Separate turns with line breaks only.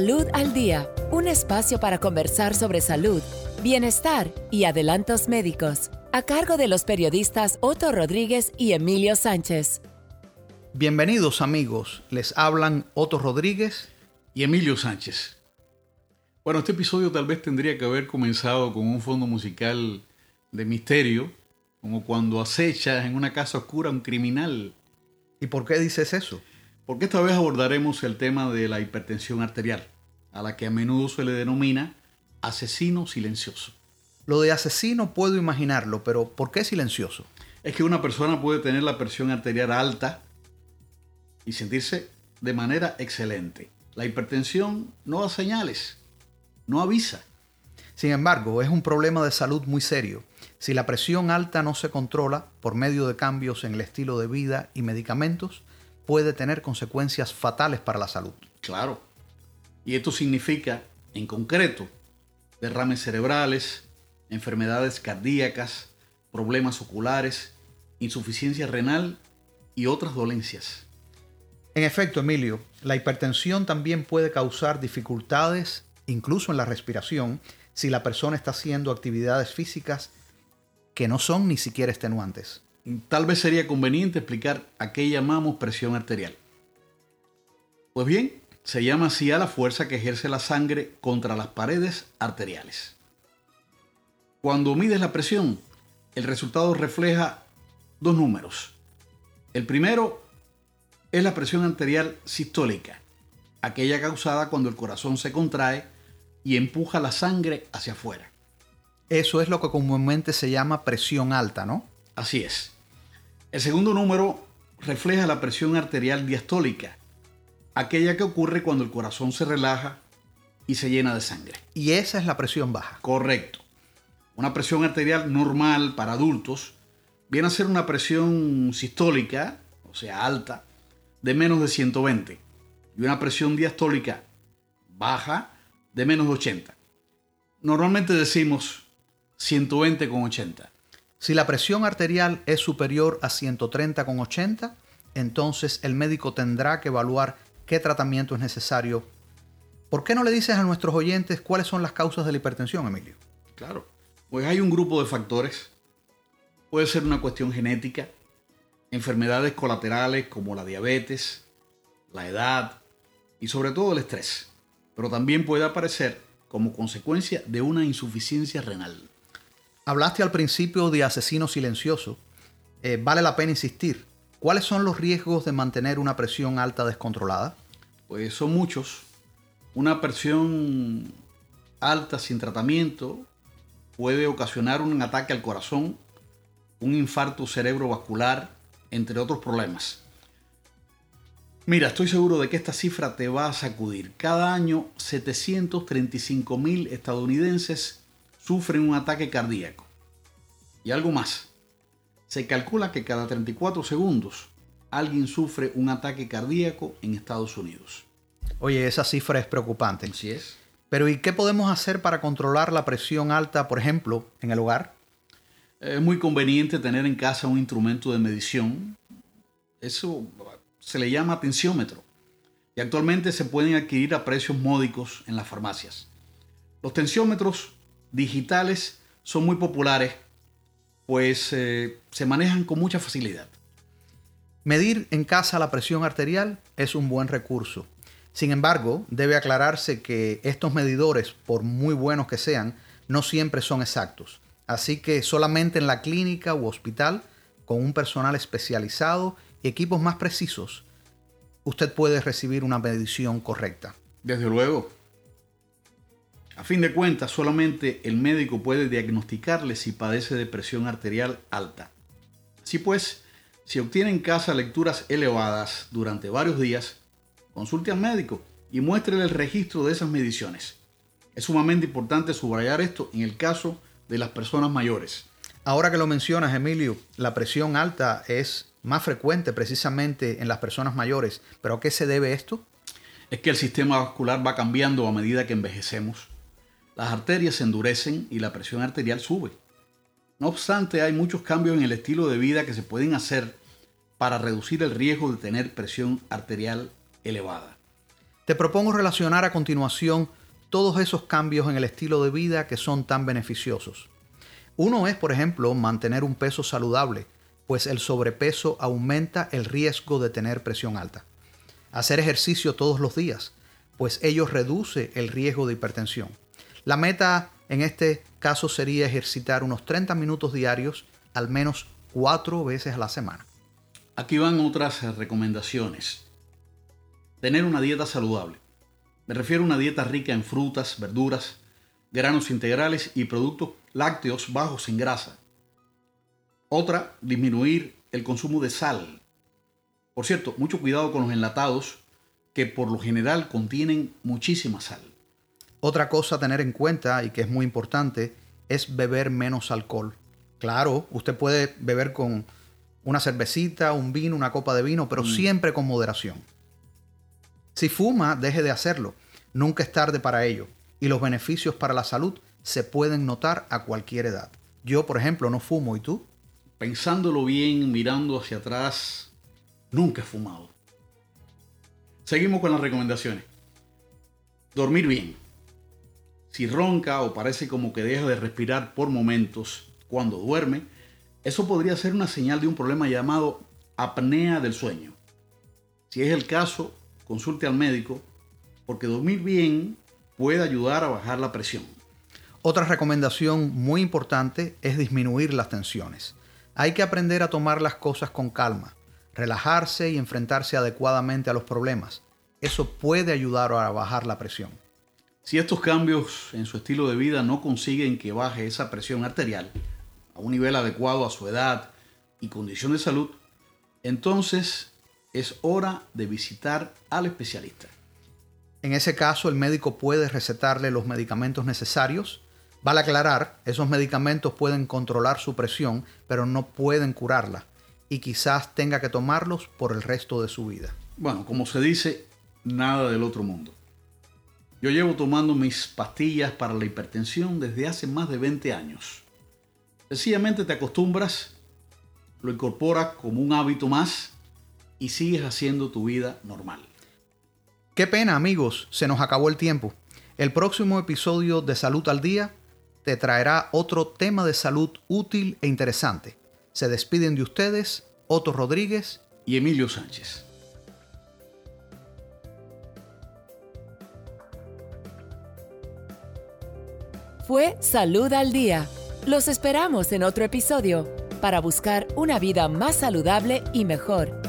Salud al Día, un espacio para conversar sobre salud, bienestar y adelantos médicos, a cargo de los periodistas Otto Rodríguez y Emilio Sánchez.
Bienvenidos amigos, les hablan Otto Rodríguez
y Emilio Sánchez. Bueno, este episodio tal vez tendría que haber comenzado con un fondo musical de misterio, como cuando acechas en una casa oscura un criminal.
¿Y por qué dices eso?
Porque esta vez abordaremos el tema de la hipertensión arterial, a la que a menudo se le denomina asesino silencioso.
Lo de asesino puedo imaginarlo, pero ¿por qué silencioso?
Es que una persona puede tener la presión arterial alta y sentirse de manera excelente. La hipertensión no da señales, no avisa.
Sin embargo, es un problema de salud muy serio. Si la presión alta no se controla por medio de cambios en el estilo de vida y medicamentos, puede tener consecuencias fatales para la salud.
Claro. Y esto significa, en concreto, derrames cerebrales, enfermedades cardíacas, problemas oculares, insuficiencia renal y otras dolencias.
En efecto, Emilio, la hipertensión también puede causar dificultades, incluso en la respiración, si la persona está haciendo actividades físicas que no son ni siquiera extenuantes.
Tal vez sería conveniente explicar a qué llamamos presión arterial. Pues bien, se llama así a la fuerza que ejerce la sangre contra las paredes arteriales. Cuando mides la presión, el resultado refleja dos números. El primero es la presión arterial sistólica, aquella causada cuando el corazón se contrae y empuja la sangre hacia afuera.
Eso es lo que comúnmente se llama presión alta, ¿no?
Así es. El segundo número refleja la presión arterial diastólica, aquella que ocurre cuando el corazón se relaja y se llena de sangre.
Y esa es la presión baja.
Correcto. Una presión arterial normal para adultos viene a ser una presión sistólica, o sea, alta, de menos de 120 y una presión diastólica baja de menos de 80. Normalmente decimos 120 con 80.
Si la presión arterial es superior a 130 con 80, entonces el médico tendrá que evaluar qué tratamiento es necesario. ¿Por qué no le dices a nuestros oyentes cuáles son las causas de la hipertensión, Emilio?
Claro, pues hay un grupo de factores. Puede ser una cuestión genética, enfermedades colaterales como la diabetes, la edad y sobre todo el estrés, pero también puede aparecer como consecuencia de una insuficiencia renal.
Hablaste al principio de asesino silencioso. Eh, vale la pena insistir. ¿Cuáles son los riesgos de mantener una presión alta descontrolada?
Pues son muchos. Una presión alta sin tratamiento puede ocasionar un ataque al corazón, un infarto cerebrovascular, entre otros problemas. Mira, estoy seguro de que esta cifra te va a sacudir. Cada año 735 mil estadounidenses sufren un ataque cardíaco. Y algo más. Se calcula que cada 34 segundos alguien sufre un ataque cardíaco en Estados Unidos.
Oye, esa cifra es preocupante.
Así es.
Pero ¿y qué podemos hacer para controlar la presión alta, por ejemplo, en el hogar?
Es muy conveniente tener en casa un instrumento de medición. Eso se le llama tensiómetro. Y actualmente se pueden adquirir a precios módicos en las farmacias. Los tensiómetros digitales son muy populares pues eh, se manejan con mucha facilidad.
Medir en casa la presión arterial es un buen recurso. Sin embargo, debe aclararse que estos medidores, por muy buenos que sean, no siempre son exactos. Así que solamente en la clínica u hospital, con un personal especializado y equipos más precisos, usted puede recibir una medición correcta.
Desde luego. A fin de cuentas, solamente el médico puede diagnosticarle si padece de presión arterial alta. Así pues, si obtiene en casa lecturas elevadas durante varios días, consulte al médico y muéstrele el registro de esas mediciones. Es sumamente importante subrayar esto en el caso de las personas mayores.
Ahora que lo mencionas, Emilio, la presión alta es más frecuente precisamente en las personas mayores. ¿Pero a qué se debe esto?
Es que el sistema vascular va cambiando a medida que envejecemos las arterias se endurecen y la presión arterial sube. No obstante, hay muchos cambios en el estilo de vida que se pueden hacer para reducir el riesgo de tener presión arterial elevada.
Te propongo relacionar a continuación todos esos cambios en el estilo de vida que son tan beneficiosos. Uno es, por ejemplo, mantener un peso saludable, pues el sobrepeso aumenta el riesgo de tener presión alta. Hacer ejercicio todos los días, pues ello reduce el riesgo de hipertensión. La meta en este caso sería ejercitar unos 30 minutos diarios, al menos cuatro veces a la semana.
Aquí van otras recomendaciones. Tener una dieta saludable. Me refiero a una dieta rica en frutas, verduras, granos integrales y productos lácteos bajos en grasa. Otra, disminuir el consumo de sal. Por cierto, mucho cuidado con los enlatados que por lo general contienen muchísima sal.
Otra cosa a tener en cuenta y que es muy importante es beber menos alcohol. Claro, usted puede beber con una cervecita, un vino, una copa de vino, pero mm. siempre con moderación. Si fuma, deje de hacerlo. Nunca es tarde para ello. Y los beneficios para la salud se pueden notar a cualquier edad. Yo, por ejemplo, no fumo. ¿Y tú?
Pensándolo bien, mirando hacia atrás, nunca he fumado. Seguimos con las recomendaciones. Dormir bien. Si ronca o parece como que deja de respirar por momentos cuando duerme, eso podría ser una señal de un problema llamado apnea del sueño. Si es el caso, consulte al médico porque dormir bien puede ayudar a bajar la presión.
Otra recomendación muy importante es disminuir las tensiones. Hay que aprender a tomar las cosas con calma, relajarse y enfrentarse adecuadamente a los problemas. Eso puede ayudar a bajar la presión.
Si estos cambios en su estilo de vida no consiguen que baje esa presión arterial a un nivel adecuado a su edad y condición de salud, entonces es hora de visitar al especialista.
En ese caso, el médico puede recetarle los medicamentos necesarios. Vale aclarar, esos medicamentos pueden controlar su presión, pero no pueden curarla. Y quizás tenga que tomarlos por el resto de su vida.
Bueno, como se dice, nada del otro mundo. Yo llevo tomando mis pastillas para la hipertensión desde hace más de 20 años. Sencillamente te acostumbras, lo incorporas como un hábito más y sigues haciendo tu vida normal.
Qué pena amigos, se nos acabó el tiempo. El próximo episodio de Salud al Día te traerá otro tema de salud útil e interesante. Se despiden de ustedes Otto Rodríguez
y Emilio Sánchez.
Fue Salud al Día. Los esperamos en otro episodio para buscar una vida más saludable y mejor